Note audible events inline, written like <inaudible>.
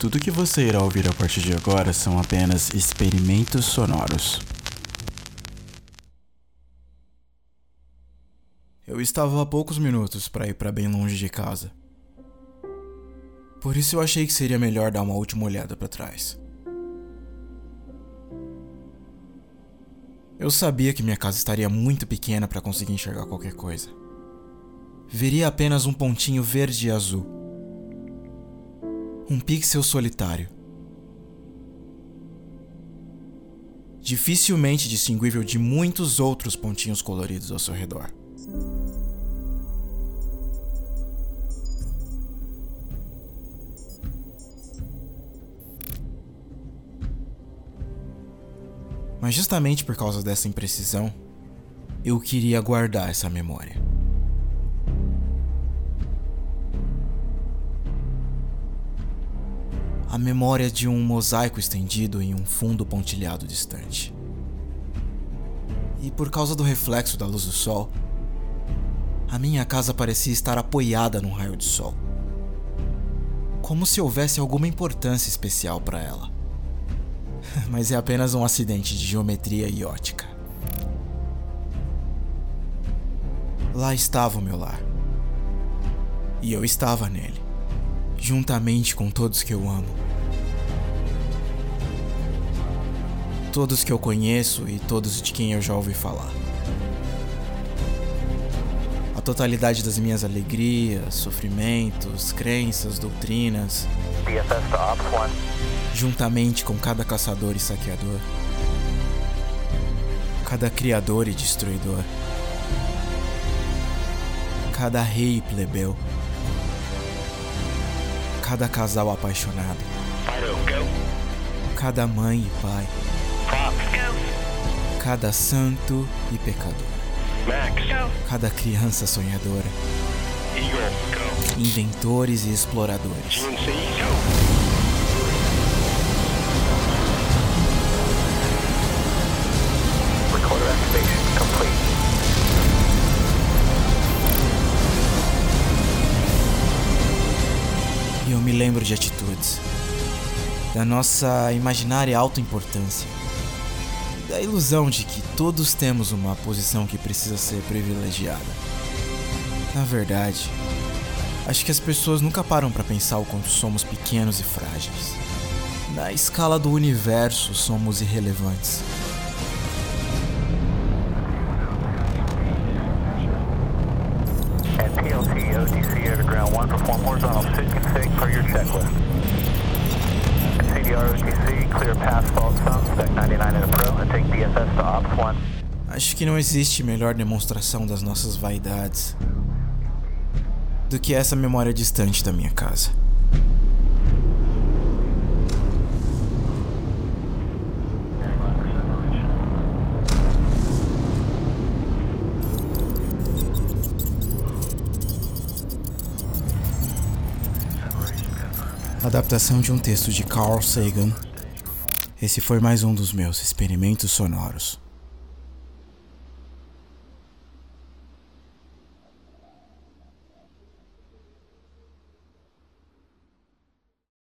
Tudo que você irá ouvir a partir de agora são apenas experimentos sonoros. Eu estava a poucos minutos para ir para bem longe de casa. Por isso eu achei que seria melhor dar uma última olhada para trás. Eu sabia que minha casa estaria muito pequena para conseguir enxergar qualquer coisa. Veria apenas um pontinho verde e azul. Um pixel solitário. Dificilmente distinguível de muitos outros pontinhos coloridos ao seu redor. Mas justamente por causa dessa imprecisão, eu queria guardar essa memória. A memória de um mosaico estendido em um fundo pontilhado distante. E por causa do reflexo da luz do sol, a minha casa parecia estar apoiada num raio de sol. Como se houvesse alguma importância especial para ela. <laughs> mas é apenas um acidente de geometria e ótica. Lá estava o meu lar. E eu estava nele, juntamente com todos que eu amo. Todos que eu conheço e todos de quem eu já ouvi falar. A totalidade das minhas alegrias, sofrimentos, crenças, doutrinas juntamente com cada caçador e saqueador, cada criador e destruidor, cada rei e plebeu, cada casal apaixonado, cada mãe e pai, cada santo e pecador, cada criança sonhadora, inventores e exploradores. Eu me lembro de atitudes, da nossa imaginária autoimportância, da ilusão de que todos temos uma posição que precisa ser privilegiada. Na verdade, acho que as pessoas nunca param para pensar o quanto somos pequenos e frágeis. Na escala do universo, somos irrelevantes. Acho que não existe melhor demonstração das nossas vaidades do que essa memória distante da minha casa. Adaptação de um texto de Carl Sagan. Esse foi mais um dos meus experimentos sonoros.